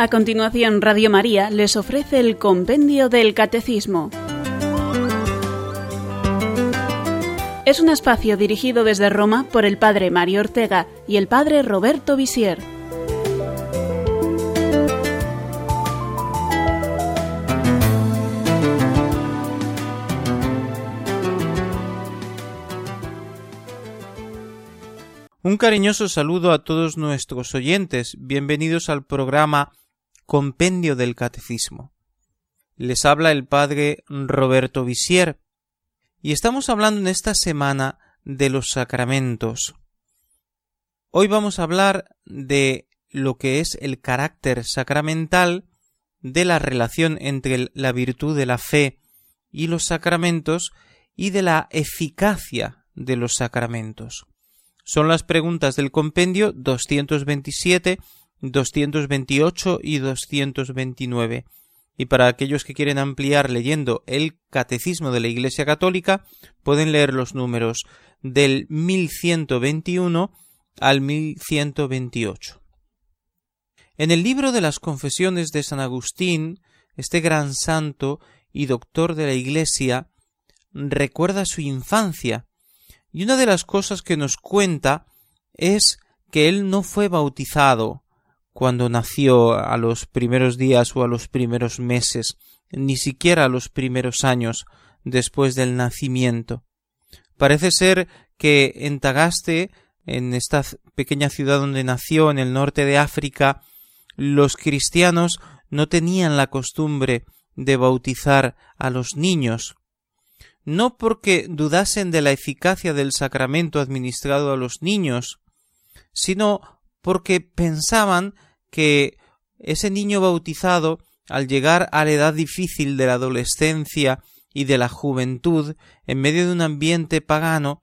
A continuación, Radio María les ofrece el Compendio del Catecismo. Es un espacio dirigido desde Roma por el Padre Mario Ortega y el Padre Roberto Visier. Un cariñoso saludo a todos nuestros oyentes. Bienvenidos al programa Compendio del Catecismo. Les habla el padre Roberto Visier y estamos hablando en esta semana de los sacramentos. Hoy vamos a hablar de lo que es el carácter sacramental de la relación entre la virtud de la fe y los sacramentos y de la eficacia de los sacramentos. Son las preguntas del compendio 227 228 y 229. Y para aquellos que quieren ampliar leyendo el Catecismo de la Iglesia Católica, pueden leer los números del 1121 al 1128. En el libro de las Confesiones de San Agustín, este gran santo y doctor de la Iglesia recuerda su infancia, y una de las cosas que nos cuenta es que él no fue bautizado, cuando nació a los primeros días o a los primeros meses, ni siquiera a los primeros años después del nacimiento. Parece ser que en Tagaste, en esta pequeña ciudad donde nació, en el norte de África, los cristianos no tenían la costumbre de bautizar a los niños, no porque dudasen de la eficacia del sacramento administrado a los niños, sino porque pensaban que ese niño bautizado, al llegar a la edad difícil de la adolescencia y de la juventud, en medio de un ambiente pagano,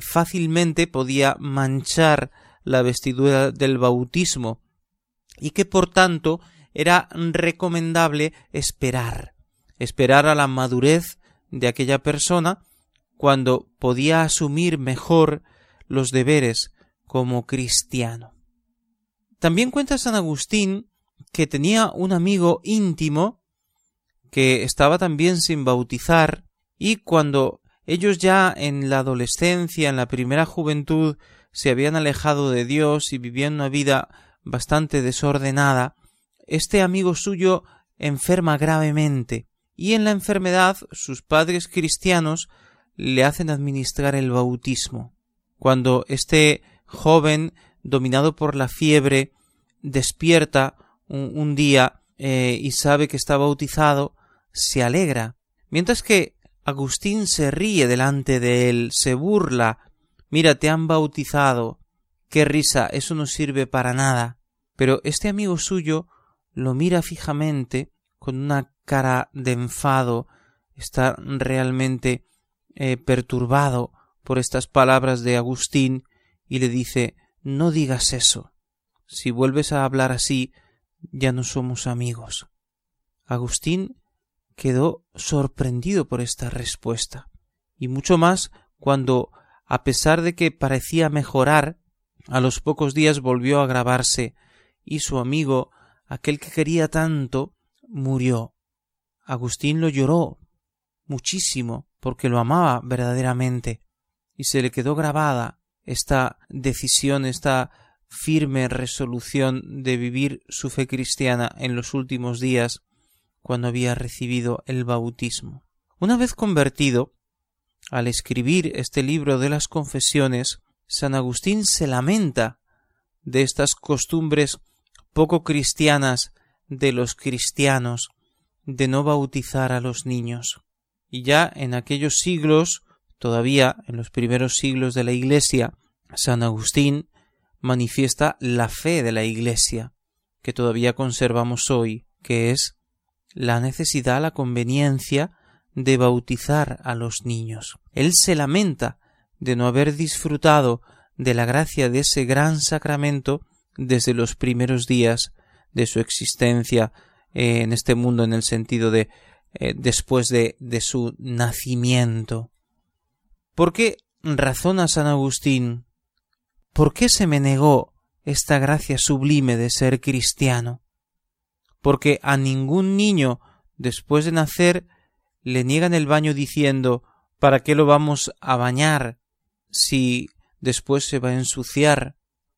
fácilmente podía manchar la vestidura del bautismo, y que por tanto era recomendable esperar, esperar a la madurez de aquella persona cuando podía asumir mejor los deberes como cristiano. También cuenta San Agustín que tenía un amigo íntimo que estaba también sin bautizar y cuando ellos ya en la adolescencia, en la primera juventud, se habían alejado de Dios y vivían una vida bastante desordenada, este amigo suyo enferma gravemente y en la enfermedad sus padres cristianos le hacen administrar el bautismo. Cuando este joven dominado por la fiebre, despierta un, día eh, y sabe que está bautizado, se alegra, mientras que Agustín se ríe delante de él, se burla, mira, te han bautizado, qué risa, eso no sirve para nada. Pero este amigo suyo lo mira fijamente, con una cara de enfado, está realmente eh, perturbado por estas palabras de Agustín y le dice no digas eso. Si vuelves a hablar así, ya no somos amigos. Agustín quedó sorprendido por esta respuesta, y mucho más cuando, a pesar de que parecía mejorar, a los pocos días volvió a agravarse, y su amigo, aquel que quería tanto, murió. Agustín lo lloró muchísimo, porque lo amaba verdaderamente, y se le quedó grabada esta decisión, esta firme resolución de vivir su fe cristiana en los últimos días cuando había recibido el bautismo. Una vez convertido, al escribir este libro de las confesiones, San Agustín se lamenta de estas costumbres poco cristianas de los cristianos de no bautizar a los niños. Y ya en aquellos siglos, todavía en los primeros siglos de la Iglesia, San Agustín manifiesta la fe de la Iglesia, que todavía conservamos hoy, que es la necesidad, la conveniencia de bautizar a los niños. Él se lamenta de no haber disfrutado de la gracia de ese gran sacramento desde los primeros días de su existencia en este mundo en el sentido de eh, después de, de su nacimiento. ¿Por qué razona San Agustín ¿Por qué se me negó esta gracia sublime de ser cristiano? porque a ningún niño después de nacer le niegan el baño diciendo ¿para qué lo vamos a bañar si después se va a ensuciar?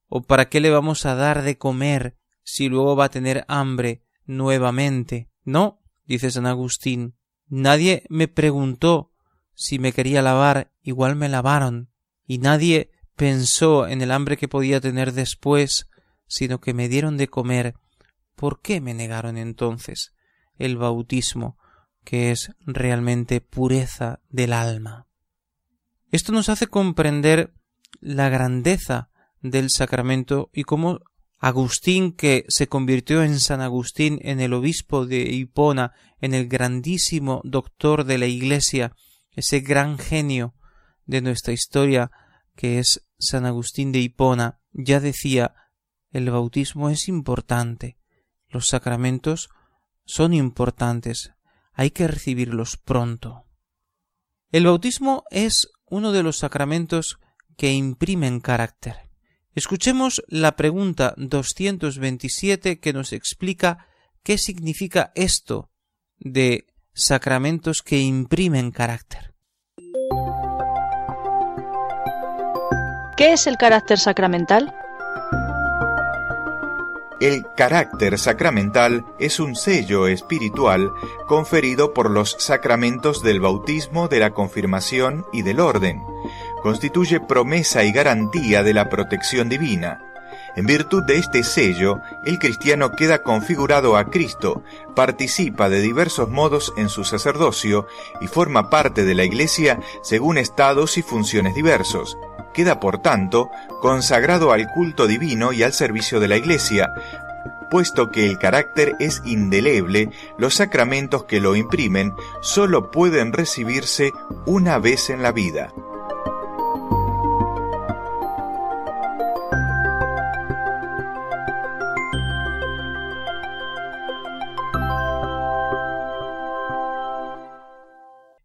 ¿O para qué le vamos a dar de comer si luego va a tener hambre nuevamente? No, dice San Agustín, nadie me preguntó si me quería lavar, igual me lavaron, y nadie pensó en el hambre que podía tener después, sino que me dieron de comer. ¿Por qué me negaron entonces el bautismo, que es realmente pureza del alma? Esto nos hace comprender la grandeza del sacramento y cómo Agustín, que se convirtió en San Agustín, en el obispo de Hipona, en el grandísimo doctor de la Iglesia, ese gran genio de nuestra historia, que es San Agustín de Hipona, ya decía el bautismo es importante, los sacramentos son importantes, hay que recibirlos pronto. El bautismo es uno de los sacramentos que imprimen carácter. Escuchemos la pregunta 227 que nos explica qué significa esto de sacramentos que imprimen carácter. ¿Qué es el carácter sacramental? El carácter sacramental es un sello espiritual conferido por los sacramentos del bautismo, de la confirmación y del orden constituye promesa y garantía de la protección divina. En virtud de este sello, el cristiano queda configurado a Cristo, participa de diversos modos en su sacerdocio y forma parte de la Iglesia según estados y funciones diversos. Queda, por tanto, consagrado al culto divino y al servicio de la Iglesia, puesto que el carácter es indeleble, los sacramentos que lo imprimen sólo pueden recibirse una vez en la vida.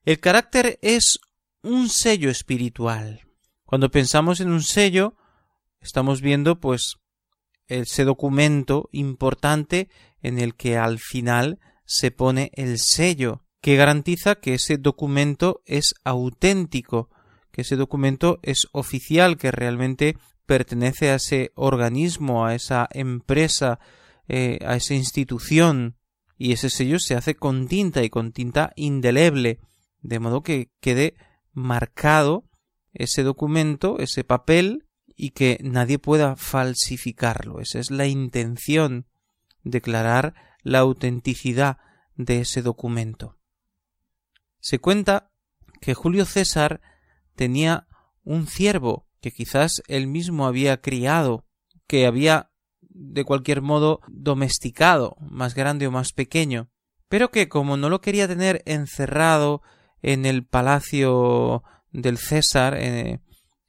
El carácter es un sello espiritual. Cuando pensamos en un sello, estamos viendo pues ese documento importante en el que al final se pone el sello, que garantiza que ese documento es auténtico, que ese documento es oficial, que realmente pertenece a ese organismo, a esa empresa, eh, a esa institución, y ese sello se hace con tinta y con tinta indeleble de modo que quede marcado ese documento, ese papel, y que nadie pueda falsificarlo. Esa es la intención, declarar la autenticidad de ese documento. Se cuenta que Julio César tenía un ciervo que quizás él mismo había criado, que había de cualquier modo domesticado, más grande o más pequeño, pero que como no lo quería tener encerrado en el palacio del César, en,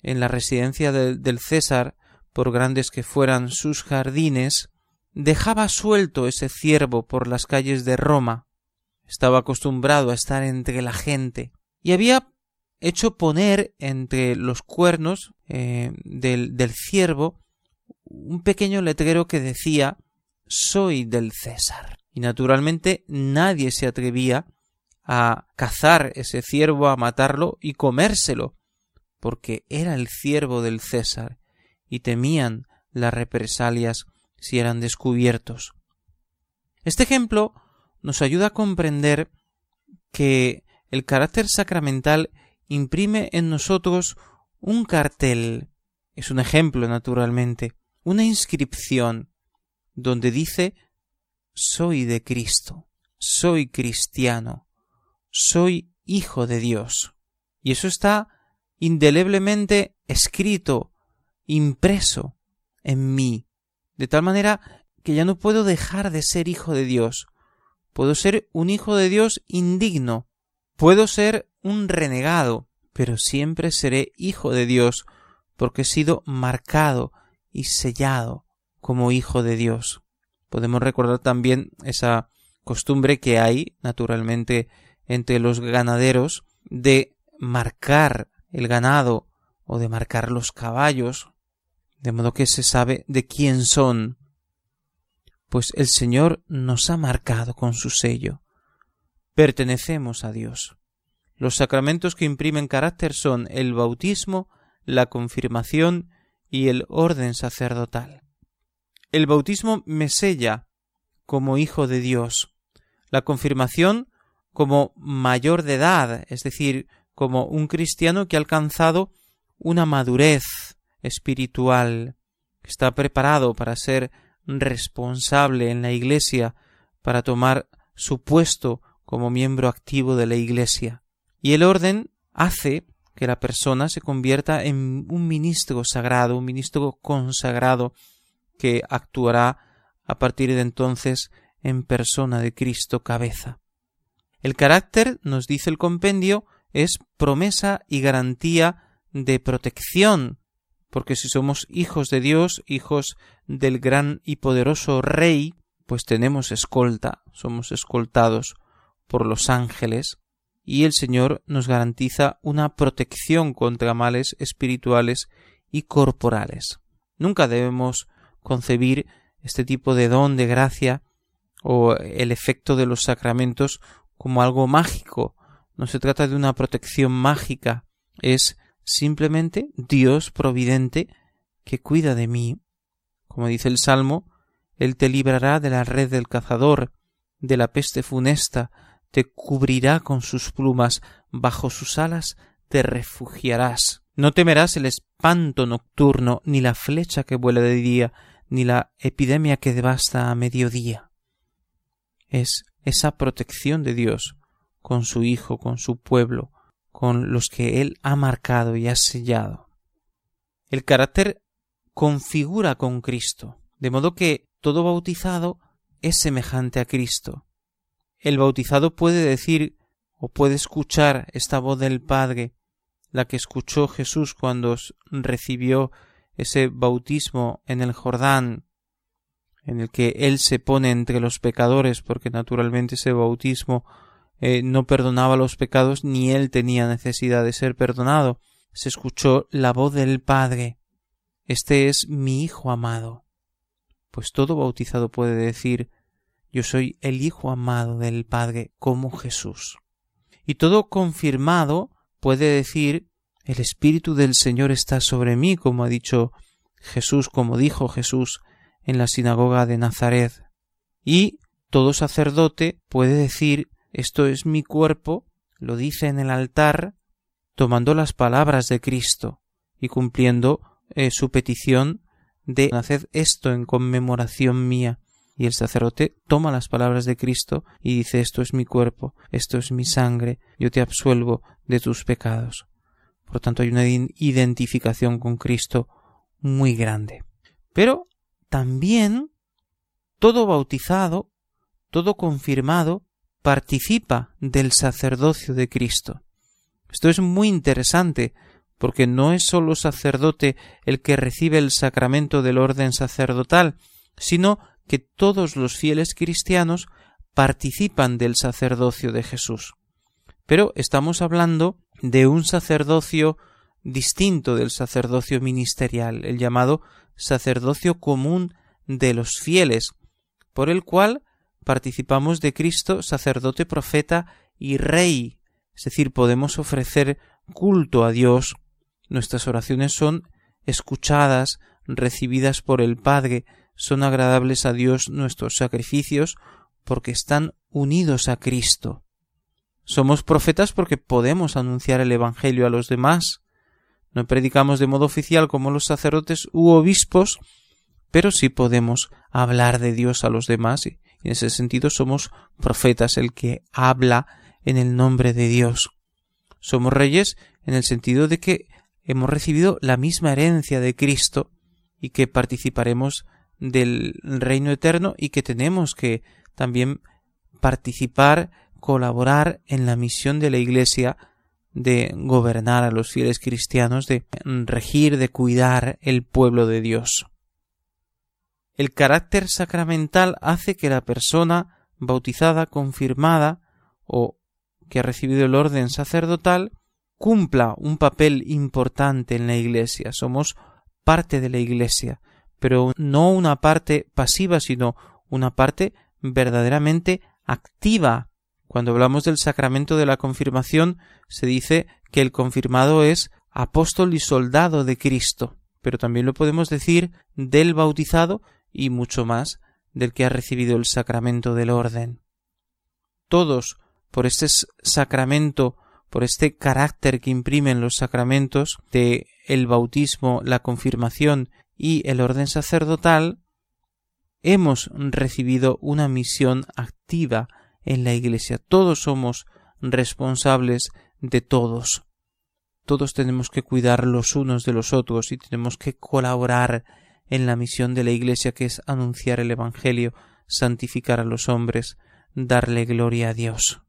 la residencia del César, por grandes que fueran sus jardines, dejaba suelto ese ciervo por las calles de Roma. Estaba acostumbrado a estar entre la gente y había hecho poner entre los cuernos eh, del, del ciervo un pequeño letrero que decía Soy del César. Y naturalmente nadie se atrevía a cazar ese ciervo, a matarlo y comérselo, porque era el ciervo del César, y temían las represalias si eran descubiertos. Este ejemplo nos ayuda a comprender que el carácter sacramental imprime en nosotros un cartel, es un ejemplo naturalmente, una inscripción, donde dice soy de Cristo, soy cristiano, soy hijo de Dios. Y eso está indeleblemente escrito, impreso en mí, de tal manera que ya no puedo dejar de ser hijo de Dios. Puedo ser un hijo de Dios indigno, puedo ser un renegado, pero siempre seré hijo de Dios, porque he sido marcado y sellado como hijo de Dios. Podemos recordar también esa costumbre que hay, naturalmente, entre los ganaderos de marcar el ganado o de marcar los caballos, de modo que se sabe de quién son. pues el Señor nos ha marcado con su sello. Pertenecemos a Dios. Los sacramentos que imprimen carácter son el bautismo, la confirmación y el orden sacerdotal. El bautismo me sella como hijo de Dios, la confirmación como mayor de edad, es decir, como un cristiano que ha alcanzado una madurez espiritual, que está preparado para ser responsable en la Iglesia, para tomar su puesto como miembro activo de la Iglesia. Y el orden hace que la persona se convierta en un ministro sagrado, un ministro consagrado que actuará a partir de entonces en persona de Cristo cabeza. El carácter, nos dice el compendio, es promesa y garantía de protección, porque si somos hijos de Dios, hijos del gran y poderoso Rey, pues tenemos escolta, somos escoltados por los ángeles, y el Señor nos garantiza una protección contra males espirituales y corporales. Nunca debemos concebir este tipo de don de gracia o el efecto de los sacramentos como algo mágico. No se trata de una protección mágica, es simplemente Dios providente que cuida de mí. Como dice el Salmo, Él te librará de la red del cazador, de la peste funesta, te cubrirá con sus plumas, bajo sus alas te refugiarás. No temerás el espanto nocturno, ni la flecha que vuela de día, ni la epidemia que devasta a mediodía. Es esa protección de Dios con su Hijo, con su pueblo, con los que Él ha marcado y ha sellado. El carácter configura con Cristo, de modo que todo bautizado es semejante a Cristo. El bautizado puede decir o puede escuchar esta voz del Padre, la que escuchó Jesús cuando recibió ese bautismo en el Jordán, en el que Él se pone entre los pecadores, porque naturalmente ese bautismo eh, no perdonaba los pecados ni Él tenía necesidad de ser perdonado. Se escuchó la voz del Padre. Este es mi Hijo amado. Pues todo bautizado puede decir yo soy el Hijo amado del Padre como Jesús. Y todo confirmado puede decir el Espíritu del Señor está sobre mí, como ha dicho Jesús, como dijo Jesús en la sinagoga de Nazaret. Y todo sacerdote puede decir esto es mi cuerpo, lo dice en el altar, tomando las palabras de Cristo y cumpliendo eh, su petición de hacer esto en conmemoración mía. Y el sacerdote toma las palabras de Cristo y dice esto es mi cuerpo, esto es mi sangre, yo te absuelvo de tus pecados. Por tanto, hay una identificación con Cristo muy grande. Pero también todo bautizado, todo confirmado, participa del sacerdocio de Cristo. Esto es muy interesante, porque no es sólo sacerdote el que recibe el sacramento del orden sacerdotal, sino que todos los fieles cristianos participan del sacerdocio de Jesús. Pero estamos hablando de un sacerdocio distinto del sacerdocio ministerial, el llamado sacerdocio común de los fieles, por el cual participamos de Cristo, sacerdote, profeta y rey, es decir, podemos ofrecer culto a Dios, nuestras oraciones son escuchadas, recibidas por el Padre, son agradables a Dios nuestros sacrificios, porque están unidos a Cristo. Somos profetas porque podemos anunciar el Evangelio a los demás. No predicamos de modo oficial como los sacerdotes u obispos, pero sí podemos hablar de Dios a los demás y en ese sentido somos profetas, el que habla en el nombre de Dios. Somos reyes en el sentido de que hemos recibido la misma herencia de Cristo y que participaremos del reino eterno y que tenemos que también participar colaborar en la misión de la Iglesia de gobernar a los fieles cristianos, de regir, de cuidar el pueblo de Dios. El carácter sacramental hace que la persona bautizada, confirmada o que ha recibido el orden sacerdotal cumpla un papel importante en la Iglesia. Somos parte de la Iglesia, pero no una parte pasiva, sino una parte verdaderamente activa. Cuando hablamos del sacramento de la confirmación, se dice que el confirmado es apóstol y soldado de Cristo, pero también lo podemos decir del bautizado y mucho más del que ha recibido el sacramento del orden. Todos, por este sacramento, por este carácter que imprimen los sacramentos de el bautismo, la confirmación y el orden sacerdotal, hemos recibido una misión activa en la Iglesia. Todos somos responsables de todos. Todos tenemos que cuidar los unos de los otros y tenemos que colaborar en la misión de la Iglesia que es anunciar el Evangelio, santificar a los hombres, darle gloria a Dios.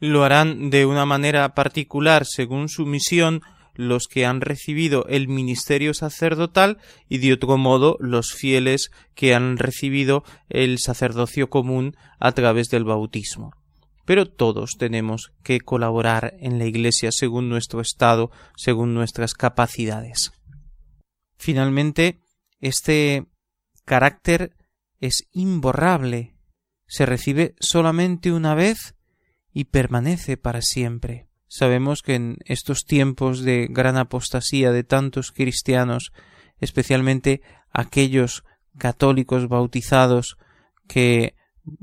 Lo harán de una manera particular según su misión los que han recibido el ministerio sacerdotal y de otro modo los fieles que han recibido el sacerdocio común a través del bautismo. Pero todos tenemos que colaborar en la Iglesia según nuestro estado, según nuestras capacidades. Finalmente, este carácter es imborrable, se recibe solamente una vez y permanece para siempre. Sabemos que en estos tiempos de gran apostasía de tantos cristianos, especialmente aquellos católicos bautizados que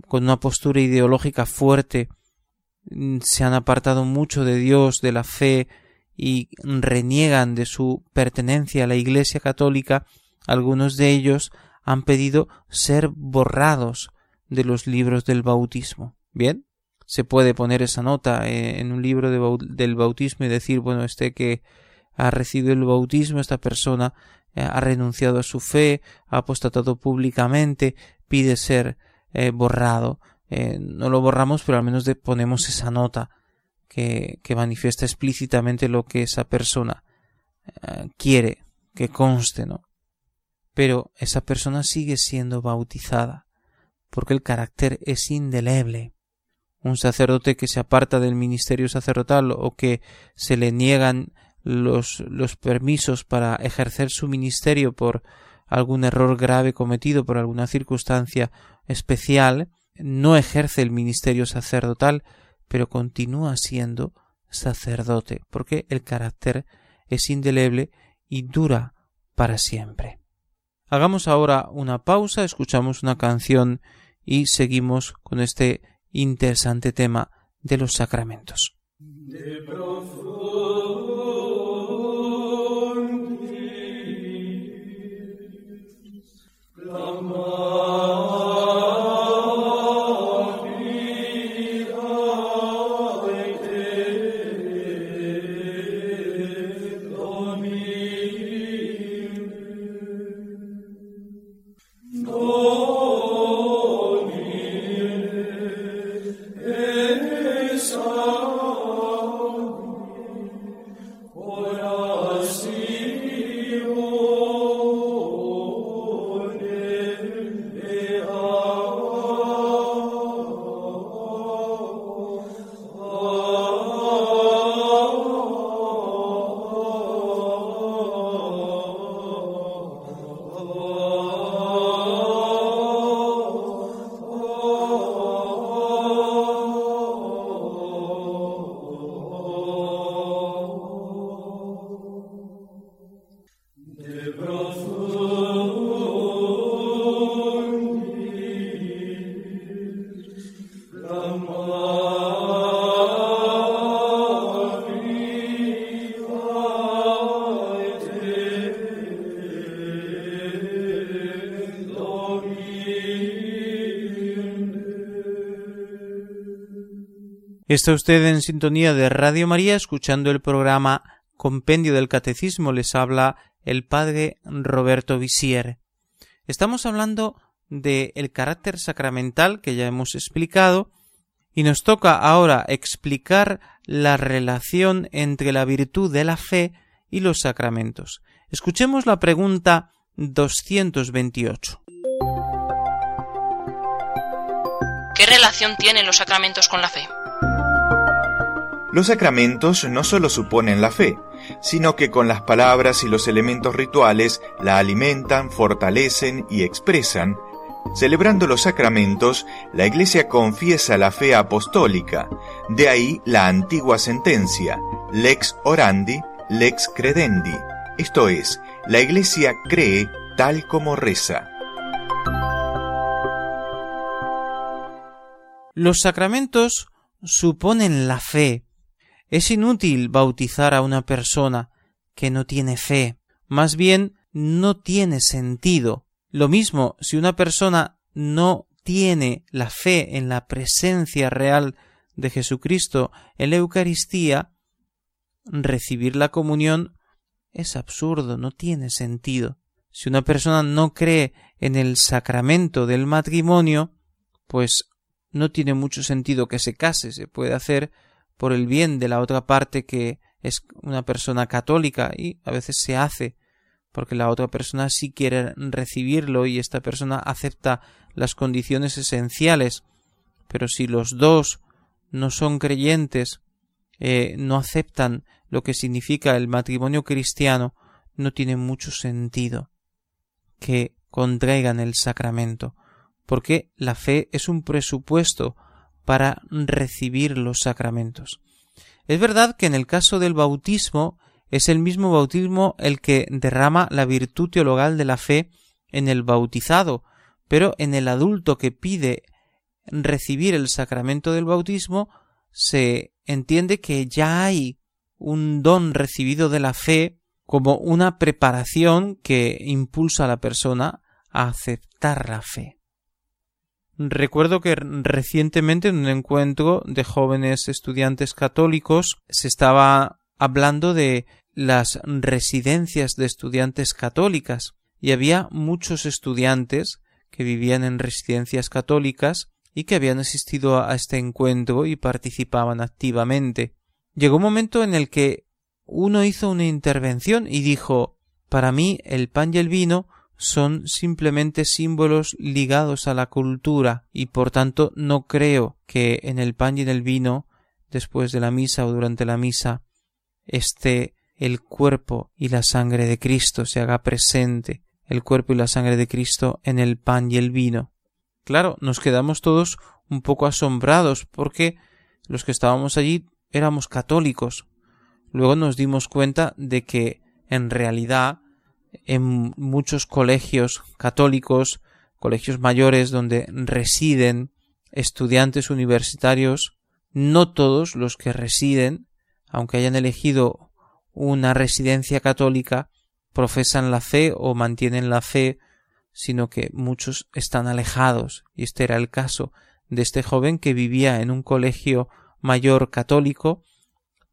con una postura ideológica fuerte mm, se han apartado mucho de Dios, de la fe y reniegan de su pertenencia a la Iglesia católica, algunos de ellos han pedido ser borrados de los libros del bautismo. Bien, se puede poner esa nota eh, en un libro del bautismo y decir, bueno, este que ha recibido el bautismo, esta persona eh, ha renunciado a su fe, ha apostatado públicamente, pide ser eh, borrado. no lo borramos, pero al menos ponemos esa nota que, que, manifiesta explícitamente lo que esa persona quiere que conste, ¿no? Pero esa persona sigue siendo bautizada, porque el carácter es indeleble un sacerdote que se aparta del ministerio sacerdotal o que se le niegan los, los permisos para ejercer su ministerio por algún error grave cometido por alguna circunstancia especial, no ejerce el ministerio sacerdotal, pero continúa siendo sacerdote, porque el carácter es indeleble y dura para siempre. Hagamos ahora una pausa, escuchamos una canción y seguimos con este interesante tema de los sacramentos. Está usted en sintonía de Radio María escuchando el programa Compendio del Catecismo. Les habla el padre Roberto Visier. Estamos hablando del el carácter sacramental que ya hemos explicado y nos toca ahora explicar la relación entre la virtud de la fe y los sacramentos. Escuchemos la pregunta 228. ¿Qué relación tienen los sacramentos con la fe? Los sacramentos no solo suponen la fe, sino que con las palabras y los elementos rituales la alimentan, fortalecen y expresan, Celebrando los sacramentos, la Iglesia confiesa la fe apostólica, de ahí la antigua sentencia, lex orandi, lex credendi, esto es, la Iglesia cree tal como reza. Los sacramentos suponen la fe. Es inútil bautizar a una persona que no tiene fe. Más bien, no tiene sentido. Lo mismo si una persona no tiene la fe en la presencia real de Jesucristo en la Eucaristía, recibir la comunión es absurdo, no tiene sentido. Si una persona no cree en el sacramento del matrimonio, pues no tiene mucho sentido que se case, se puede hacer por el bien de la otra parte que es una persona católica y a veces se hace porque la otra persona sí quiere recibirlo y esta persona acepta las condiciones esenciales. Pero si los dos no son creyentes, eh, no aceptan lo que significa el matrimonio cristiano, no tiene mucho sentido que contraigan el sacramento, porque la fe es un presupuesto para recibir los sacramentos. Es verdad que en el caso del bautismo es el mismo bautismo el que derrama la virtud teologal de la fe en el bautizado, pero en el adulto que pide recibir el sacramento del bautismo se entiende que ya hay un don recibido de la fe como una preparación que impulsa a la persona a aceptar la fe. Recuerdo que recientemente en un encuentro de jóvenes estudiantes católicos se estaba hablando de las residencias de estudiantes católicas y había muchos estudiantes que vivían en residencias católicas y que habían asistido a este encuentro y participaban activamente. Llegó un momento en el que uno hizo una intervención y dijo Para mí el pan y el vino son simplemente símbolos ligados a la cultura y por tanto no creo que en el pan y en el vino después de la misa o durante la misa esté el cuerpo y la sangre de Cristo, se haga presente el cuerpo y la sangre de Cristo en el pan y el vino. Claro, nos quedamos todos un poco asombrados porque los que estábamos allí éramos católicos. Luego nos dimos cuenta de que en realidad en muchos colegios católicos, colegios mayores donde residen estudiantes universitarios, no todos los que residen, aunque hayan elegido una residencia católica profesan la fe o mantienen la fe, sino que muchos están alejados, y este era el caso de este joven que vivía en un colegio mayor católico,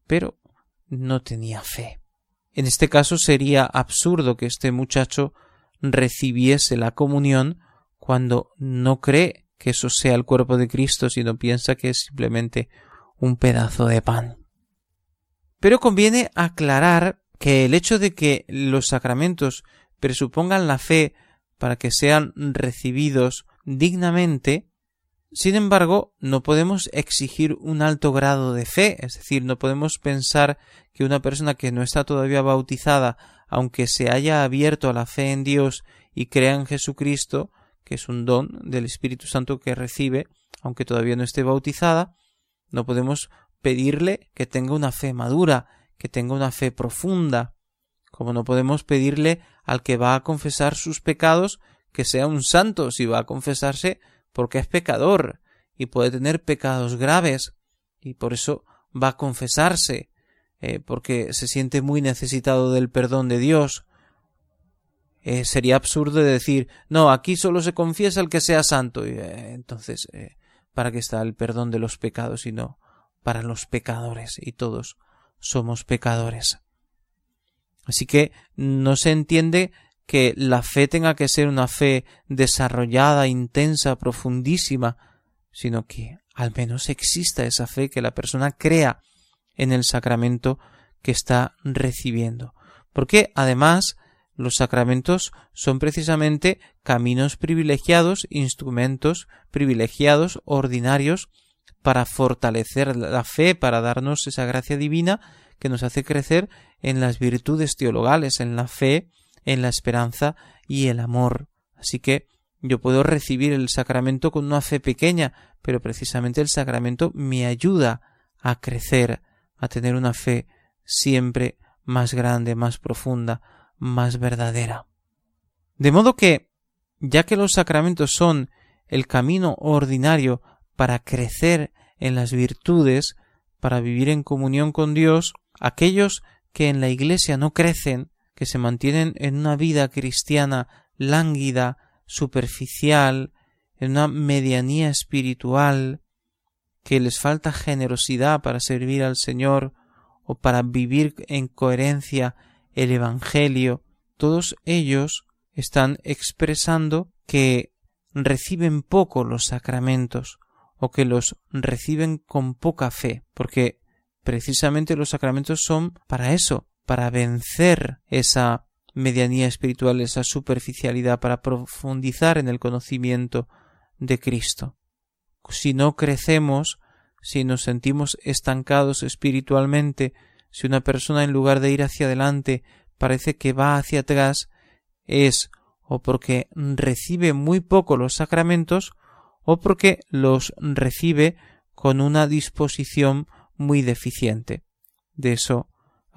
pero no tenía fe. En este caso sería absurdo que este muchacho recibiese la comunión cuando no cree que eso sea el cuerpo de Cristo, sino piensa que es simplemente un pedazo de pan. Pero conviene aclarar que el hecho de que los sacramentos presupongan la fe para que sean recibidos dignamente, sin embargo, no podemos exigir un alto grado de fe, es decir, no podemos pensar que una persona que no está todavía bautizada, aunque se haya abierto a la fe en Dios y crea en Jesucristo, que es un don del Espíritu Santo que recibe, aunque todavía no esté bautizada, no podemos pedirle que tenga una fe madura, que tenga una fe profunda, como no podemos pedirle al que va a confesar sus pecados que sea un santo si va a confesarse porque es pecador y puede tener pecados graves y por eso va a confesarse eh, porque se siente muy necesitado del perdón de Dios. Eh, sería absurdo decir no aquí solo se confiesa el que sea santo y, eh, entonces para qué está el perdón de los pecados y no para los pecadores y todos somos pecadores. Así que no se entiende que la fe tenga que ser una fe desarrollada, intensa, profundísima, sino que al menos exista esa fe, que la persona crea en el sacramento que está recibiendo. Porque además los sacramentos son precisamente caminos privilegiados, instrumentos privilegiados, ordinarios, para fortalecer la fe, para darnos esa gracia divina que nos hace crecer en las virtudes teologales, en la fe, en la esperanza y el amor. Así que Yo puedo recibir el sacramento con una fe pequeña, pero precisamente el sacramento me ayuda a crecer, a tener una fe siempre más grande, más profunda, más verdadera. De modo que, ya que los sacramentos son el camino ordinario para crecer en las virtudes, para vivir en comunión con Dios, aquellos que en la Iglesia no crecen, que se mantienen en una vida cristiana lánguida, superficial, en una medianía espiritual, que les falta generosidad para servir al Señor o para vivir en coherencia el Evangelio, todos ellos están expresando que reciben poco los sacramentos o que los reciben con poca fe, porque precisamente los sacramentos son para eso, para vencer esa medianía espiritual, esa superficialidad, para profundizar en el conocimiento de Cristo. Si no crecemos, si nos sentimos estancados espiritualmente, si una persona en lugar de ir hacia adelante parece que va hacia atrás, es o porque recibe muy poco los sacramentos o porque los recibe con una disposición muy deficiente. De eso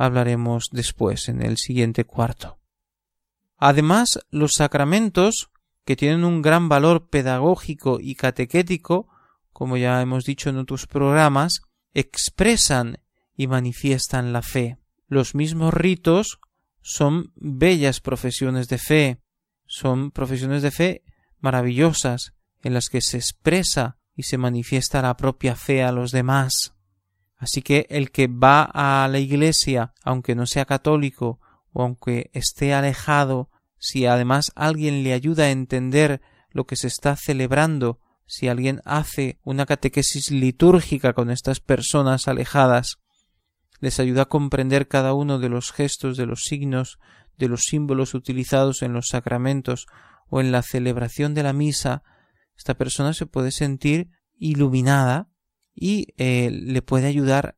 hablaremos después en el siguiente cuarto. Además, los sacramentos, que tienen un gran valor pedagógico y catequético, como ya hemos dicho en otros programas, expresan y manifiestan la fe. Los mismos ritos son bellas profesiones de fe, son profesiones de fe maravillosas, en las que se expresa y se manifiesta la propia fe a los demás. Así que el que va a la iglesia, aunque no sea católico o aunque esté alejado, si además alguien le ayuda a entender lo que se está celebrando, si alguien hace una catequesis litúrgica con estas personas alejadas, les ayuda a comprender cada uno de los gestos, de los signos, de los símbolos utilizados en los sacramentos o en la celebración de la misa, esta persona se puede sentir iluminada y eh, le puede ayudar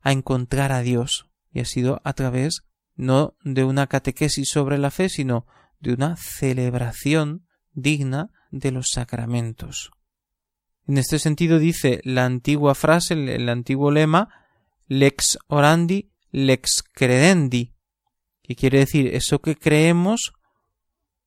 a encontrar a Dios. Y ha sido a través no de una catequesis sobre la fe, sino de una celebración digna de los sacramentos. En este sentido dice la antigua frase, el, antiguo lema, lex orandi, lex credendi, que quiere decir eso que creemos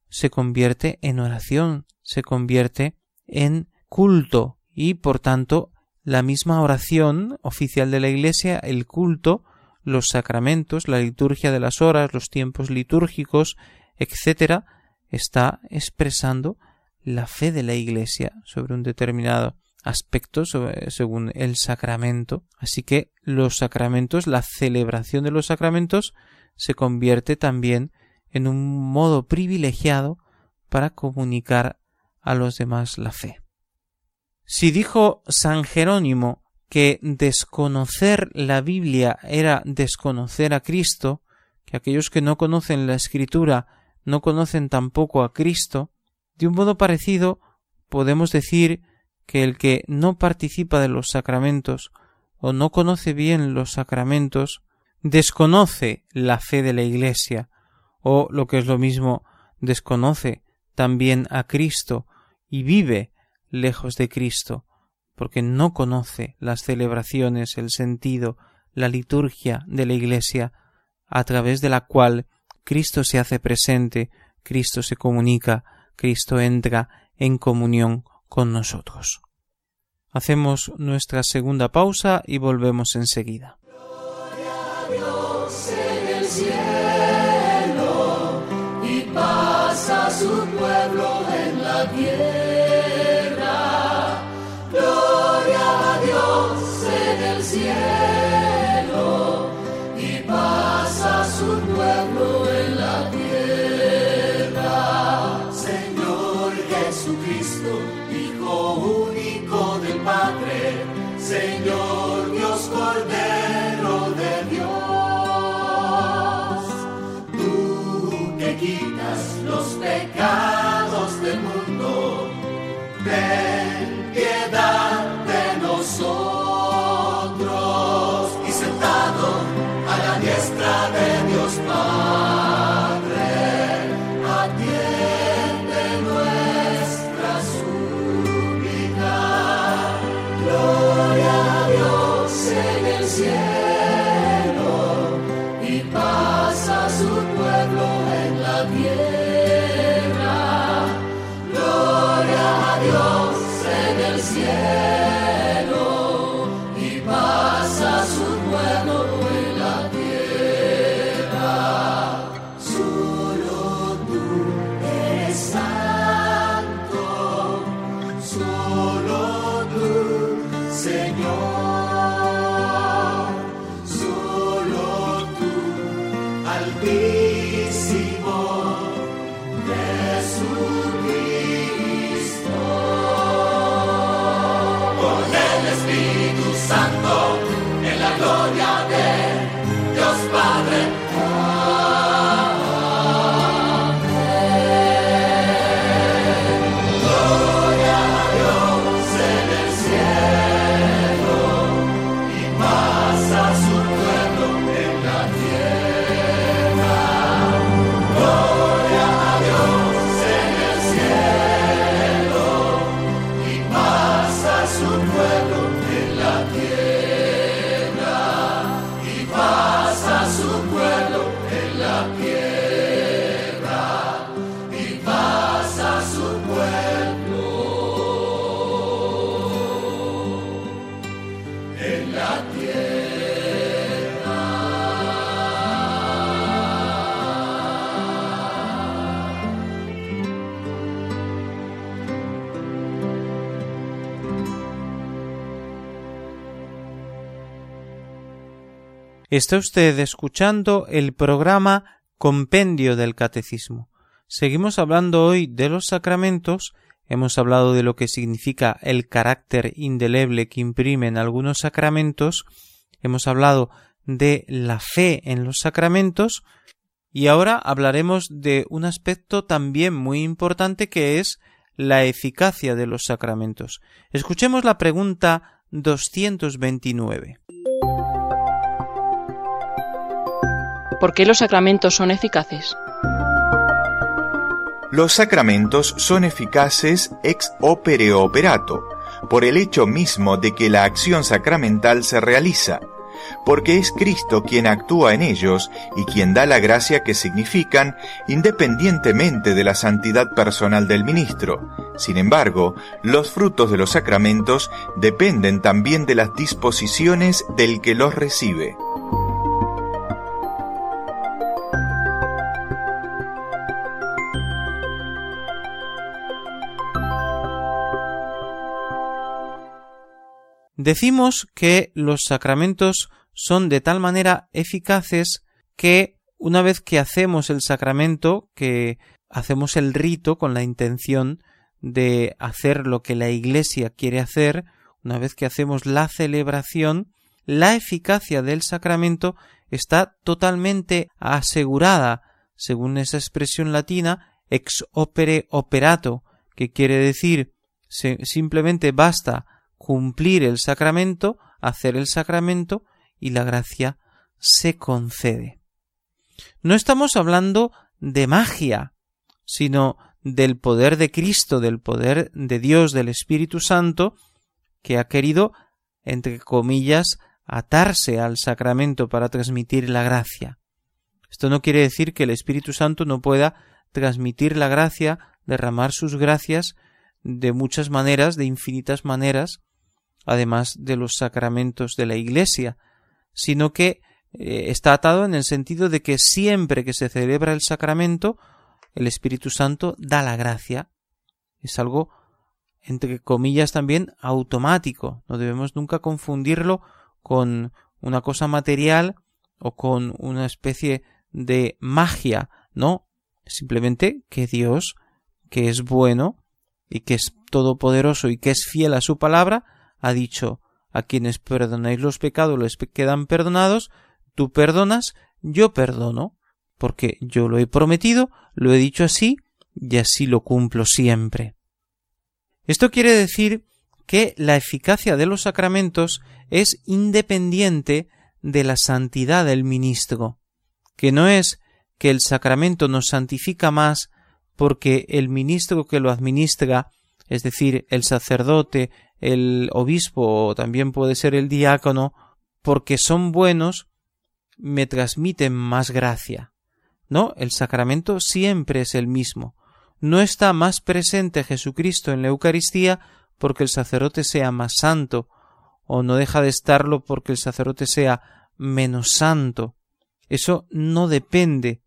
se convierte en oración, se convierte en culto y por tanto la misma oración oficial de la Iglesia, el culto, los sacramentos, la liturgia de las horas, los tiempos litúrgicos, etc., está expresando la fe de la Iglesia sobre un determinado aspecto según el sacramento. Así que los sacramentos, la celebración de los sacramentos, se convierte también en un modo privilegiado para comunicar a los demás la fe. Si dijo San Jerónimo que desconocer la Biblia era desconocer a Cristo, que aquellos que no conocen la Escritura no conocen tampoco a Cristo, de un modo parecido podemos decir que el que no participa de los sacramentos o no conoce bien los sacramentos desconoce la fe de la Iglesia o lo que es lo mismo desconoce también a Cristo y vive lejos de Cristo, porque no conoce las celebraciones, el sentido, la liturgia de la Iglesia, a través de la cual Cristo se hace presente, Cristo se comunica, Cristo entra en comunión con nosotros. Hacemos nuestra segunda pausa y volvemos enseguida. en. Los Está usted escuchando el programa Compendio del Catecismo. Seguimos hablando hoy de los sacramentos, hemos hablado de lo que significa el carácter indeleble que imprimen algunos sacramentos, hemos hablado de la fe en los sacramentos, y ahora hablaremos de un aspecto también muy importante que es la eficacia de los sacramentos. Escuchemos la pregunta 229. ¿Por qué los sacramentos son eficaces? Los sacramentos son eficaces ex opere operato, por el hecho mismo de que la acción sacramental se realiza, porque es Cristo quien actúa en ellos y quien da la gracia que significan independientemente de la santidad personal del ministro. Sin embargo, los frutos de los sacramentos dependen también de las disposiciones del que los recibe. Decimos que los sacramentos son de tal manera eficaces que una vez que hacemos el sacramento, que hacemos el rito con la intención de hacer lo que la Iglesia quiere hacer, una vez que hacemos la celebración, la eficacia del sacramento está totalmente asegurada, según esa expresión latina, ex opere operato, que quiere decir simplemente basta cumplir el sacramento, hacer el sacramento y la gracia se concede. No estamos hablando de magia, sino del poder de Cristo, del poder de Dios, del Espíritu Santo, que ha querido, entre comillas, atarse al sacramento para transmitir la gracia. Esto no quiere decir que el Espíritu Santo no pueda transmitir la gracia, derramar sus gracias de muchas maneras, de infinitas maneras, además de los sacramentos de la Iglesia, sino que eh, está atado en el sentido de que siempre que se celebra el sacramento, el Espíritu Santo da la gracia. Es algo, entre comillas, también automático. No debemos nunca confundirlo con una cosa material o con una especie de magia. No, simplemente que Dios, que es bueno y que es todopoderoso y que es fiel a su palabra, ha dicho a quienes perdonáis los pecados les quedan perdonados, tú perdonas, yo perdono, porque yo lo he prometido, lo he dicho así, y así lo cumplo siempre. Esto quiere decir que la eficacia de los sacramentos es independiente de la santidad del ministro, que no es que el sacramento nos santifica más porque el ministro que lo administra, es decir, el sacerdote, el obispo o también puede ser el diácono, porque son buenos, me transmiten más gracia. No, el sacramento siempre es el mismo. No está más presente Jesucristo en la Eucaristía porque el sacerdote sea más santo, o no deja de estarlo porque el sacerdote sea menos santo. Eso no depende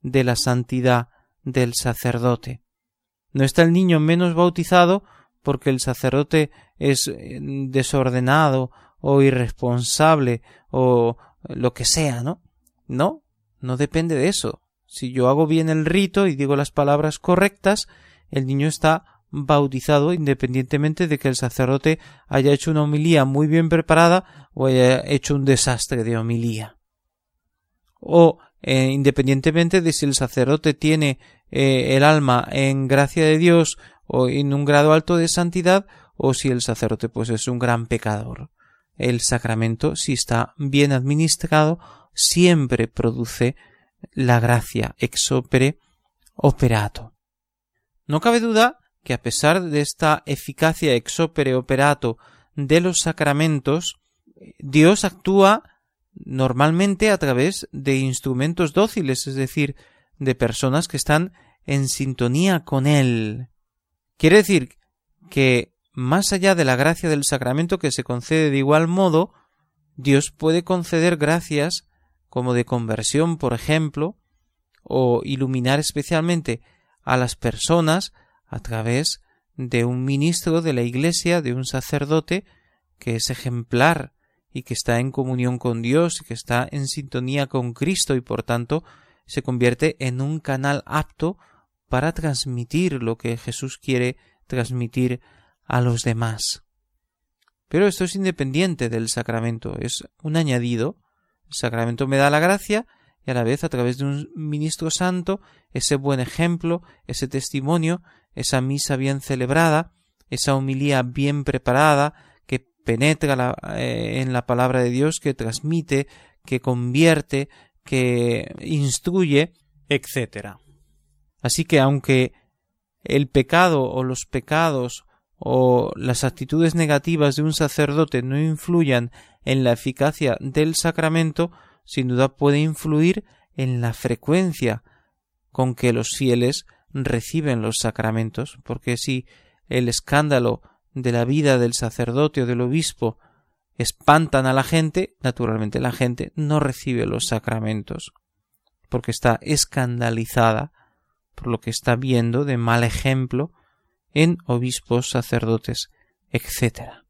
de la santidad del sacerdote. No está el niño menos bautizado porque el sacerdote es eh, desordenado o irresponsable o lo que sea, ¿no? No, no depende de eso. Si yo hago bien el rito y digo las palabras correctas, el niño está bautizado independientemente de que el sacerdote haya hecho una homilía muy bien preparada o haya hecho un desastre de homilía. O eh, independientemente de si el sacerdote tiene eh, el alma en gracia de Dios o en un grado alto de santidad o si el sacerdote pues es un gran pecador. El sacramento, si está bien administrado, siempre produce la gracia ex opere operato. No cabe duda que a pesar de esta eficacia ex opere operato de los sacramentos, Dios actúa normalmente a través de instrumentos dóciles, es decir, de personas que están en sintonía con Él. Quiere decir que más allá de la gracia del sacramento que se concede de igual modo, Dios puede conceder gracias como de conversión, por ejemplo, o iluminar especialmente a las personas a través de un ministro de la Iglesia, de un sacerdote que es ejemplar y que está en comunión con Dios y que está en sintonía con Cristo y por tanto se convierte en un canal apto para transmitir lo que Jesús quiere transmitir a los demás. Pero esto es independiente del sacramento, es un añadido. El sacramento me da la gracia y a la vez a través de un ministro santo, ese buen ejemplo, ese testimonio, esa misa bien celebrada, esa homilía bien preparada, que penetra eh, en la palabra de Dios, que transmite, que convierte, que instruye, etc. Así que aunque el pecado o los pecados o las actitudes negativas de un sacerdote no influyan en la eficacia del sacramento, sin duda puede influir en la frecuencia con que los fieles reciben los sacramentos, porque si el escándalo de la vida del sacerdote o del obispo espantan a la gente, naturalmente la gente no recibe los sacramentos, porque está escandalizada por lo que está viendo de mal ejemplo en obispos, sacerdotes, etc.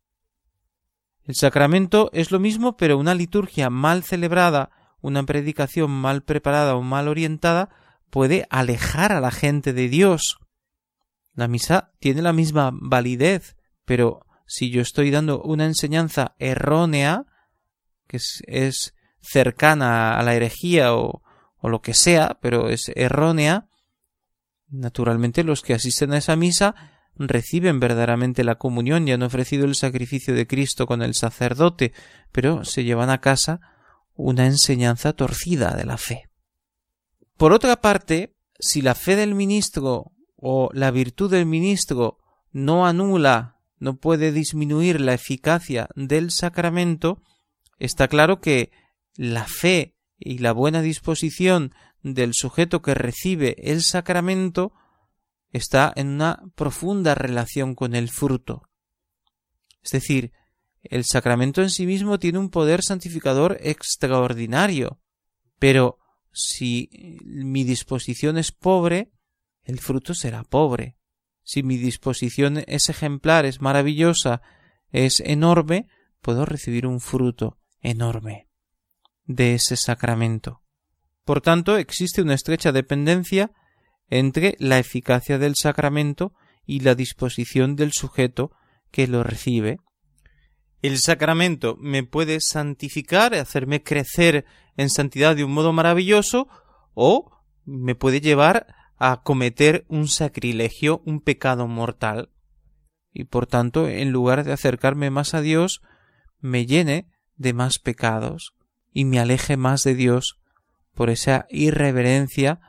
El sacramento es lo mismo, pero una liturgia mal celebrada, una predicación mal preparada o mal orientada puede alejar a la gente de Dios. La misa tiene la misma validez, pero si yo estoy dando una enseñanza errónea, que es, cercana a la herejía o, o lo que sea, pero es errónea, naturalmente los que asisten a esa misa reciben verdaderamente la comunión y han ofrecido el sacrificio de Cristo con el sacerdote, pero se llevan a casa una enseñanza torcida de la fe. Por otra parte, si la fe del ministro o la virtud del ministro no anula, no puede disminuir la eficacia del sacramento, está claro que la fe y la buena disposición del sujeto que recibe el sacramento está en una profunda relación con el fruto. Es decir, el sacramento en sí mismo tiene un poder santificador extraordinario, pero si mi disposición es pobre, el fruto será pobre. Si mi disposición es ejemplar, es maravillosa, es enorme, puedo recibir un fruto enorme de ese sacramento. Por tanto, existe una estrecha dependencia entre la eficacia del sacramento y la disposición del sujeto que lo recibe. El sacramento me puede santificar, hacerme crecer en santidad de un modo maravilloso, o me puede llevar a cometer un sacrilegio, un pecado mortal. Y por tanto, en lugar de acercarme más a Dios, me llene de más pecados y me aleje más de Dios por esa irreverencia,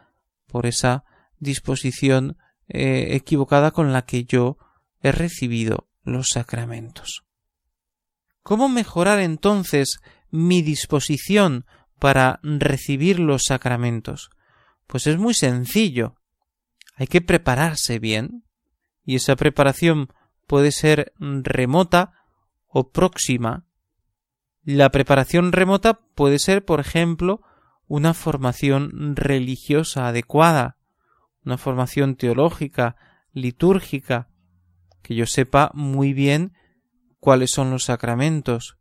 por esa disposición eh, equivocada con la que yo he recibido los sacramentos. ¿Cómo mejorar entonces mi disposición para recibir los sacramentos? Pues es muy sencillo. Hay que prepararse bien, y esa preparación puede ser remota o próxima. La preparación remota puede ser, por ejemplo, una formación religiosa adecuada, una formación teológica, litúrgica, que yo sepa muy bien cuáles son los sacramentos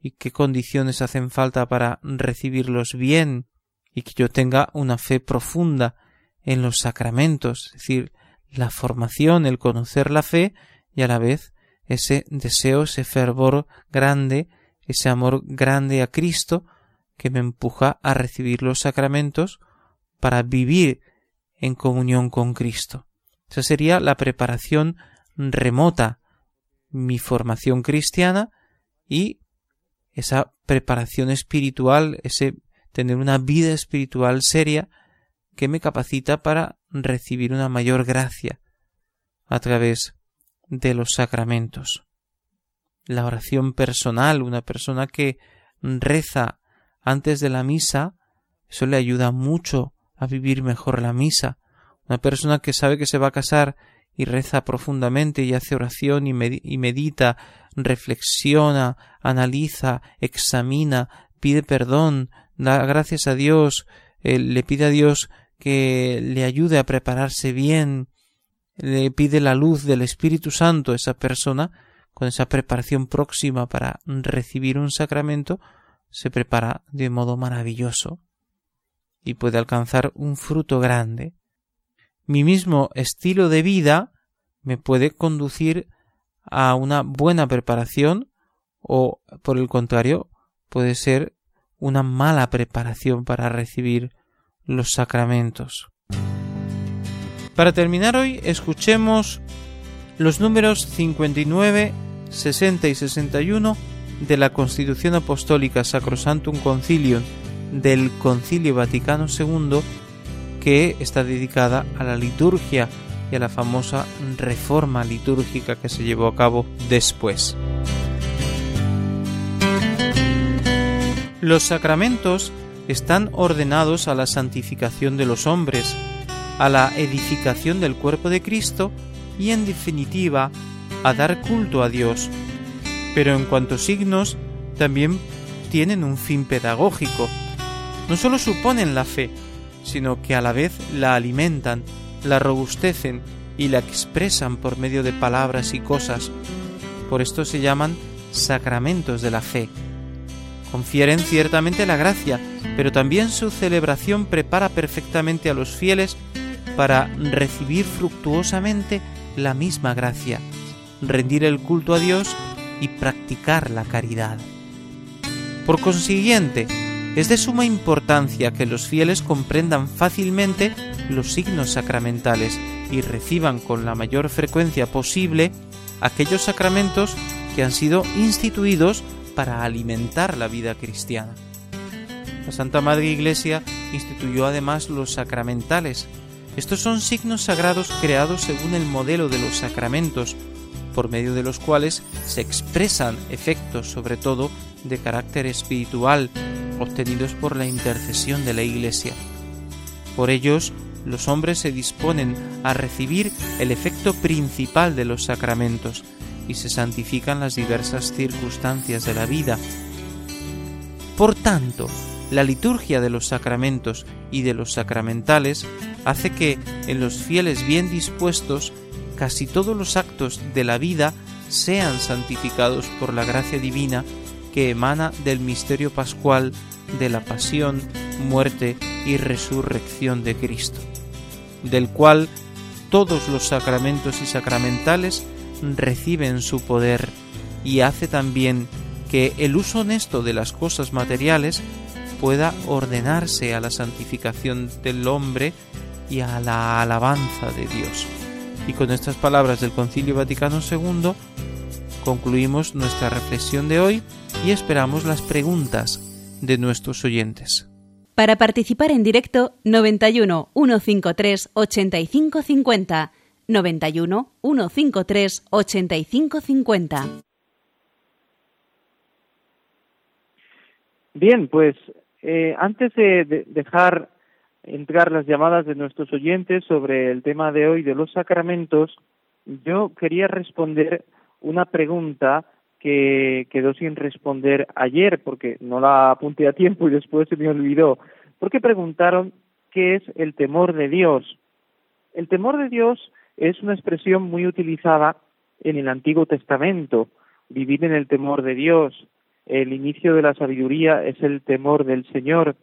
y qué condiciones hacen falta para recibirlos bien y que yo tenga una fe profunda en los sacramentos, es decir, la formación, el conocer la fe y a la vez ese deseo, ese fervor grande, ese amor grande a Cristo que me empuja a recibir los sacramentos para vivir en comunión con Cristo. Esa sería la preparación remota, mi formación cristiana y esa preparación espiritual, ese tener una vida espiritual seria que me capacita para recibir una mayor gracia a través de los sacramentos. La oración personal, una persona que reza antes de la misa, eso le ayuda mucho a vivir mejor la misa. Una persona que sabe que se va a casar y reza profundamente y hace oración y, medita, reflexiona, analiza, examina, pide perdón, da gracias a Dios, eh, le pide a Dios que le ayude a prepararse bien, le pide la luz del Espíritu Santo a esa persona, con esa preparación próxima para recibir un sacramento, se prepara de modo maravilloso y puede alcanzar un fruto grande. Mi mismo estilo de vida me puede conducir a una buena preparación o, por el contrario, puede ser una mala preparación para recibir los sacramentos. Para terminar hoy, escuchemos los números 59, 60 y 61 de la Constitución Apostólica Sacrosantum Concilium del Concilio Vaticano II, que está dedicada a la liturgia y a la famosa reforma litúrgica que se llevó a cabo después. Los sacramentos están ordenados a la santificación de los hombres, a la edificación del cuerpo de Cristo y en definitiva a dar culto a Dios. Pero en cuanto signos, también tienen un fin pedagógico. No solo suponen la fe, sino que a la vez la alimentan, la robustecen y la expresan por medio de palabras y cosas. Por esto se llaman sacramentos de la fe confieren ciertamente la gracia, pero también su celebración prepara perfectamente a los fieles para recibir fructuosamente la misma gracia, rendir el culto a Dios y practicar la caridad. Por consiguiente, es de suma importancia que los fieles comprendan fácilmente los signos sacramentales y reciban con la mayor frecuencia posible aquellos sacramentos que han sido instituidos para alimentar la vida cristiana. La Santa Madre Iglesia instituyó además los sacramentales. Estos son signos sagrados creados según el modelo de los sacramentos, por medio de los cuales se expresan efectos sobre todo de carácter espiritual obtenidos por la intercesión de la Iglesia. Por ellos, los hombres se disponen a recibir el efecto principal de los sacramentos, y se santifican las diversas circunstancias de la vida. Por tanto, la liturgia de los sacramentos y de los sacramentales hace que en los fieles bien dispuestos casi todos los actos de la vida sean santificados por la gracia divina que emana del misterio pascual de la pasión, muerte y resurrección de Cristo, del cual todos los sacramentos y sacramentales reciben su poder y hace también que el uso honesto de las cosas materiales pueda ordenarse a la santificación del hombre y a la alabanza de Dios. Y con estas palabras del Concilio Vaticano II concluimos nuestra reflexión de hoy y esperamos las preguntas de nuestros oyentes. Para participar en directo 91 153 8550 91 153 8550. Bien, pues eh, antes de, dejar entrar las llamadas de nuestros oyentes sobre el tema de hoy de los sacramentos, yo quería responder una pregunta que quedó sin responder ayer porque no la apunté a tiempo y después se me olvidó. Porque preguntaron qué es el temor de Dios. El temor de Dios es una expresión muy utilizada en el Antiguo Testamento, vivir en el temor de Dios. El inicio de la sabiduría es el temor del Señor.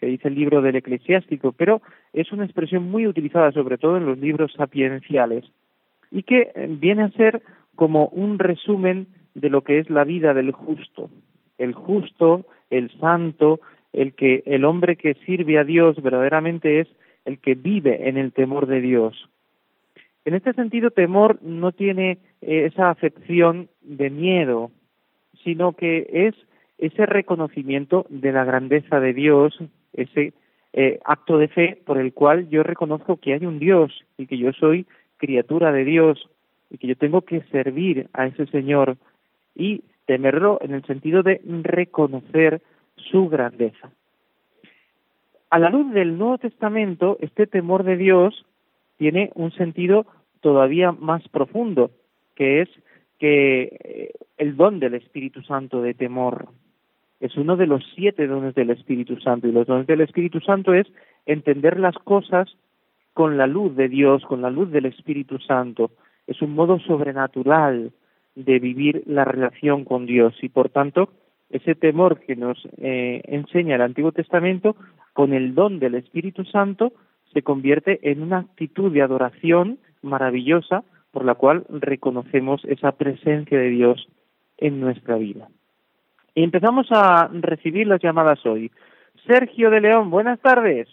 Que dice el libro del eclesiástico, pero es una expresión muy utilizada sobre todo en los libros sapienciales y que eh, viene a ser como un resumen de lo que es la vida del justo. El justo, el santo, el que el hombre que sirve a Dios verdaderamente es el que vive en el temor de Dios. En este sentido, temor no tiene eh, esa acepción de miedo, sino que es ese reconocimiento de la grandeza de Dios, ese eh, acto de fe por el cual yo reconozco que hay un Dios y que yo soy criatura de Dios y que yo tengo que servir a ese Señor y temerlo en el sentido de reconocer su grandeza. A la luz del Nuevo Testamento, este temor de Dios tiene un sentido todavía más profundo, que es que eh, el don del Espíritu Santo de temor es uno de los siete dones del Espíritu Santo y los dones del Espíritu Santo es entender las cosas con la luz de Dios, con la luz del Espíritu Santo. Es un modo sobrenatural de vivir la relación con Dios y por tanto ese temor que nos eh, enseña el Antiguo Testamento con el don del Espíritu Santo se convierte en una actitud de adoración maravillosa por la cual reconocemos esa presencia de Dios en nuestra vida. Y empezamos a recibir las llamadas hoy. Sergio de León, buenas tardes.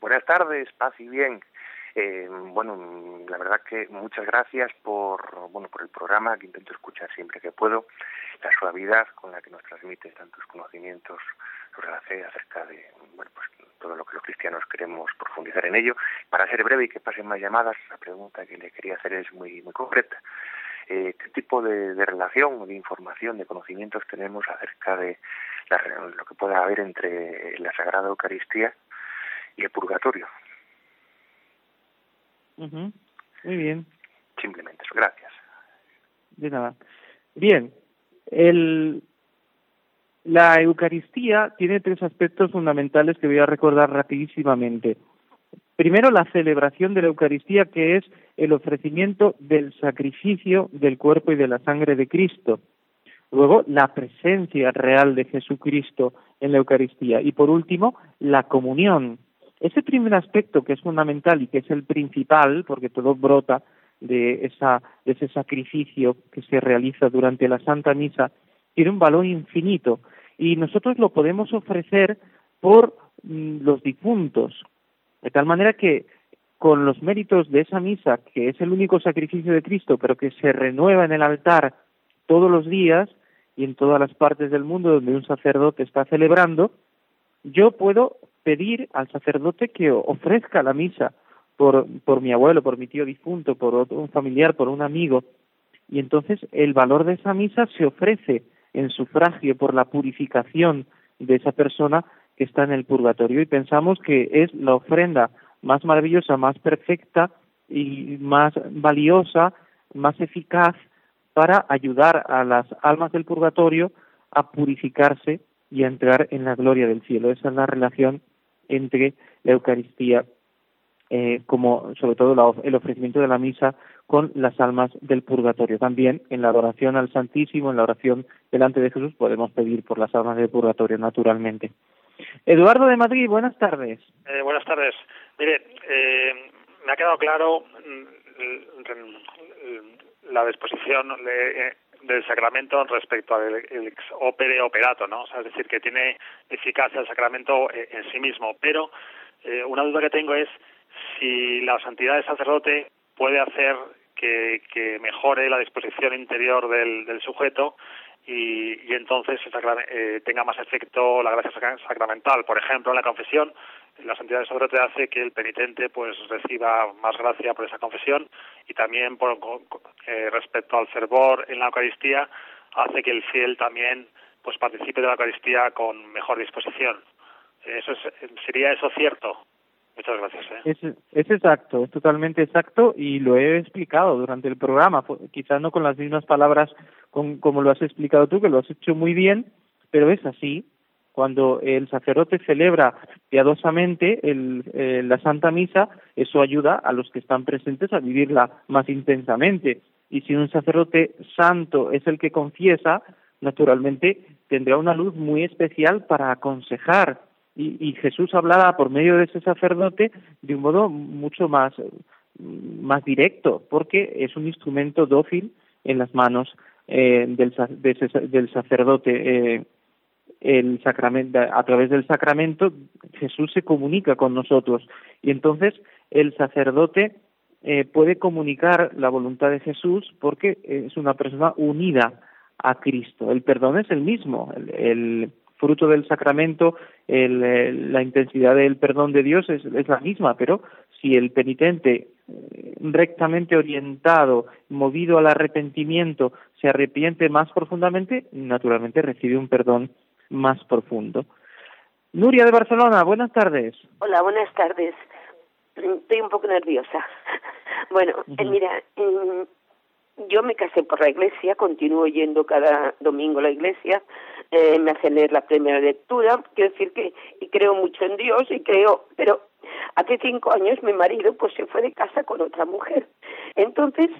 Buenas tardes, paz y bien. Eh, bueno, la verdad que muchas gracias por bueno por el programa que intento escuchar siempre que puedo, la suavidad con la que nos transmites tantos conocimientos sobre la fe acerca de bueno pues todo lo que los cristianos queremos profundizar en ello. Para ser breve y que pasen más llamadas, la pregunta que le quería hacer es muy muy concreta. Eh, ¿Qué tipo de, de relación, de información, de conocimientos tenemos acerca de lo que pueda haber entre la Sagrada Eucaristía y el Purgatorio? Muy bien. Simplemente eso, gracias. De nada. Bien, el, la Eucaristía tiene tres aspectos fundamentales que voy a recordar rapidísimamente. Primero, la celebración de la Eucaristía, que es el ofrecimiento del sacrificio del cuerpo y de la sangre de Cristo. Luego, la presencia real de Jesucristo en la Eucaristía. Y por último, la comunión, ese primer aspecto que es fundamental y que es el principal, porque todo brota de, esa, de ese sacrificio que se realiza durante la Santa Misa, tiene un valor infinito y nosotros lo podemos ofrecer por mm, los difuntos, de tal manera que con los méritos de esa misa, que es el único sacrificio de Cristo, pero que se renueva en el altar todos los días y en todas las partes del mundo donde un sacerdote está celebrando, yo puedo pedir al sacerdote que ofrezca la misa por, por mi abuelo, por mi tío difunto, por otro, un familiar, por un amigo, y entonces el valor de esa misa se ofrece en sufragio por la purificación de esa persona que está en el purgatorio y pensamos que es la ofrenda más maravillosa, más perfecta y más valiosa, más eficaz para ayudar a las almas del purgatorio a purificarse y a entrar en la gloria del cielo. Esa es la relación entre la Eucaristía, eh, como sobre todo el ofrecimiento de la misa con las almas del purgatorio. También en la adoración al Santísimo, en la oración delante de Jesús, podemos pedir por las almas del purgatorio, naturalmente. Eduardo de Madrid, buenas tardes. Eh, buenas tardes. Mire, eh, me ha quedado claro mm, la disposición de, del sacramento respecto al ex opere operato, ¿no? Es decir, que tiene eficacia el sacramento eh, en sí mismo. Pero eh, una duda que tengo es si la santidad del sacerdote puede hacer que, mejore la disposición interior del, del sujeto y, y entonces eh, tenga más efecto la gracia sacramental. Por ejemplo, en la confesión, la santidad del sacerdote hace que el penitente pues reciba más gracia por esa confesión y también por, eh, respecto al fervor en la Eucaristía hace que el fiel también pues participe de la Eucaristía con mejor disposición. Eso es, sería eso cierto. Muchas gracias. ¿eh? Es, exacto, es totalmente exacto y lo he explicado durante el programa, quizás no con las mismas palabras como lo has explicado tú, que lo has hecho muy bien, pero es así. Cuando el sacerdote celebra piadosamente el, la Santa Misa, eso ayuda a los que están presentes a vivirla más intensamente. Y si un sacerdote santo es el que confiesa, naturalmente tendrá una luz muy especial para aconsejar y, Jesús hablaba por medio de ese sacerdote de un modo mucho más, más directo, porque es un instrumento dócil en las manos eh, del, del, sacerdote. Eh, el sacramento, a través del sacramento Jesús se comunica con nosotros y entonces el sacerdote eh, puede comunicar la voluntad de Jesús porque es una persona unida a Cristo. El perdón es el mismo, el, fruto del sacramento, la intensidad del perdón de Dios es, es, la misma, pero si el penitente eh, rectamente orientado, movido al arrepentimiento, se arrepiente más profundamente, naturalmente recibe un perdón más profundo. Nuria de Barcelona, buenas tardes. Hola, buenas tardes. Estoy un poco nerviosa. Bueno, eh, mira, yo me casé por la iglesia, continúo yendo cada domingo a la iglesia, eh, me hace leer la primera lectura, quiero decir que creo mucho en Dios y creo, pero hace cinco años mi marido pues se fue de casa con otra mujer. Entonces,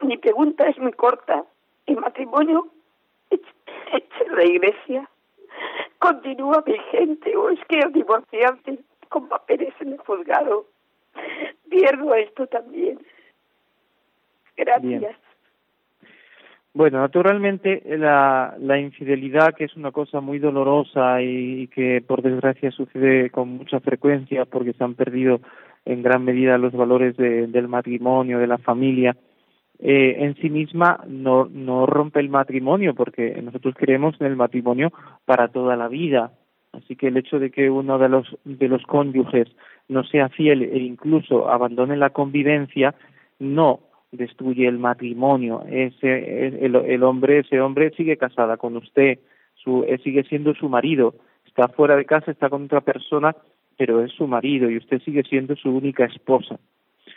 mi pregunta es muy corta. ¿El matrimonio en la iglesia continúa vigente o es que al divorciarse con papeles en el juzgado pierdo esto también? Gracias. Bueno, naturalmente la, la infidelidad, que es una cosa muy dolorosa y, que por desgracia sucede con mucha frecuencia porque se han perdido en gran medida los valores del matrimonio, de la familia, eh, en sí misma no, no rompe el matrimonio porque nosotros creemos en el matrimonio para toda la vida. Así que el hecho de que uno de los, de los cónyuges no sea fiel e incluso abandone la convivencia no destruye el matrimonio. Ese, el, el hombre, ese hombre sigue casada con usted, su, eh, sigue siendo su marido, está fuera de casa, está con otra persona, pero es su marido y usted sigue siendo su única esposa.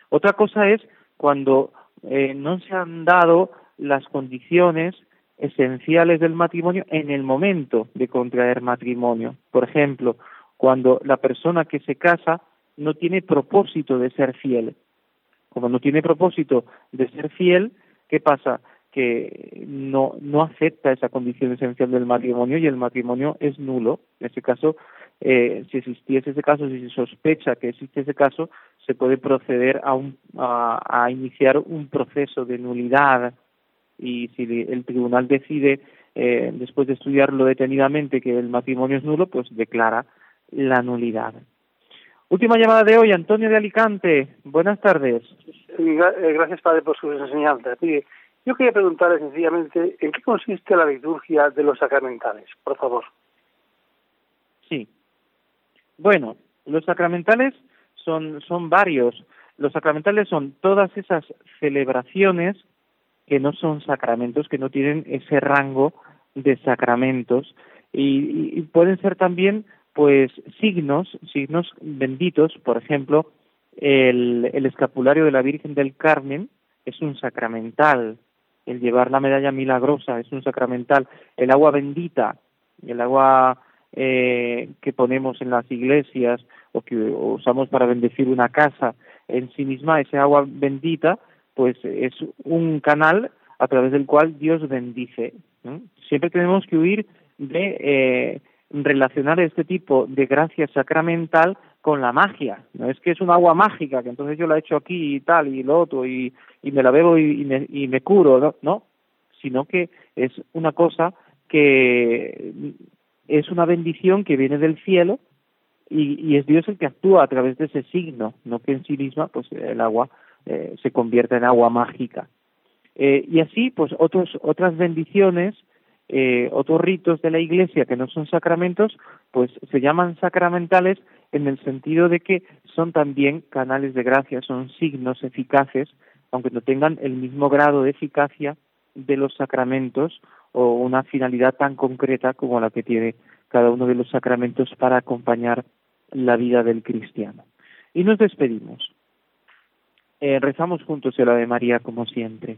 Otra cosa es cuando eh, no se han dado las condiciones esenciales del matrimonio en el momento de contraer matrimonio. Por ejemplo, cuando la persona que se casa no tiene propósito de ser fiel, como no tiene propósito de ser fiel, ¿qué pasa? que no, no acepta esa condición esencial del matrimonio y el matrimonio es nulo. En ese caso, eh, si existiese ese caso, si se sospecha que existe ese caso, se puede proceder a, un, a, iniciar un proceso de nulidad y si el tribunal decide, eh, después de estudiarlo detenidamente, que el matrimonio es nulo, pues declara la nulidad. Última llamada de hoy, Antonio de Alicante. Buenas tardes. Eh, gracias, padre, por sus enseñanzas. yo quería preguntarle sencillamente en qué consiste la liturgia de los sacramentales, por favor. Sí. Bueno, los sacramentales son, son varios. Los sacramentales son todas esas celebraciones que no son sacramentos, que no tienen ese rango de sacramentos y pueden ser también pues signos, signos benditos, por ejemplo, el, el escapulario de la Virgen del Carmen es un sacramental, el llevar la medalla milagrosa es un sacramental, el agua bendita, el agua eh, que ponemos en las iglesias o que usamos para bendecir una casa en sí misma, ese agua bendita, pues es un canal a través del cual Dios bendice. Siempre tenemos que huir de eh, relacionar este tipo de gracia sacramental con la magia. No es que es un agua mágica, que entonces yo la echo aquí y tal y lo otro y, y me la bebo y, me, y me curo, ¿no? no, sino que es una cosa que es una bendición que viene del cielo y, y es Dios el que actúa a través de ese signo, no que en sí misma pues el agua eh, se convierta en agua mágica. Eh, y así pues otros, otras bendiciones eh, otros ritos de la Iglesia que no son sacramentos, pues se llaman sacramentales en el sentido de que son también canales de gracia, son signos eficaces, aunque no tengan el mismo grado de eficacia de los sacramentos o una finalidad tan concreta como la que tiene cada uno de los sacramentos para acompañar la vida del cristiano. Y nos despedimos. Eh, rezamos juntos el Ave María como siempre.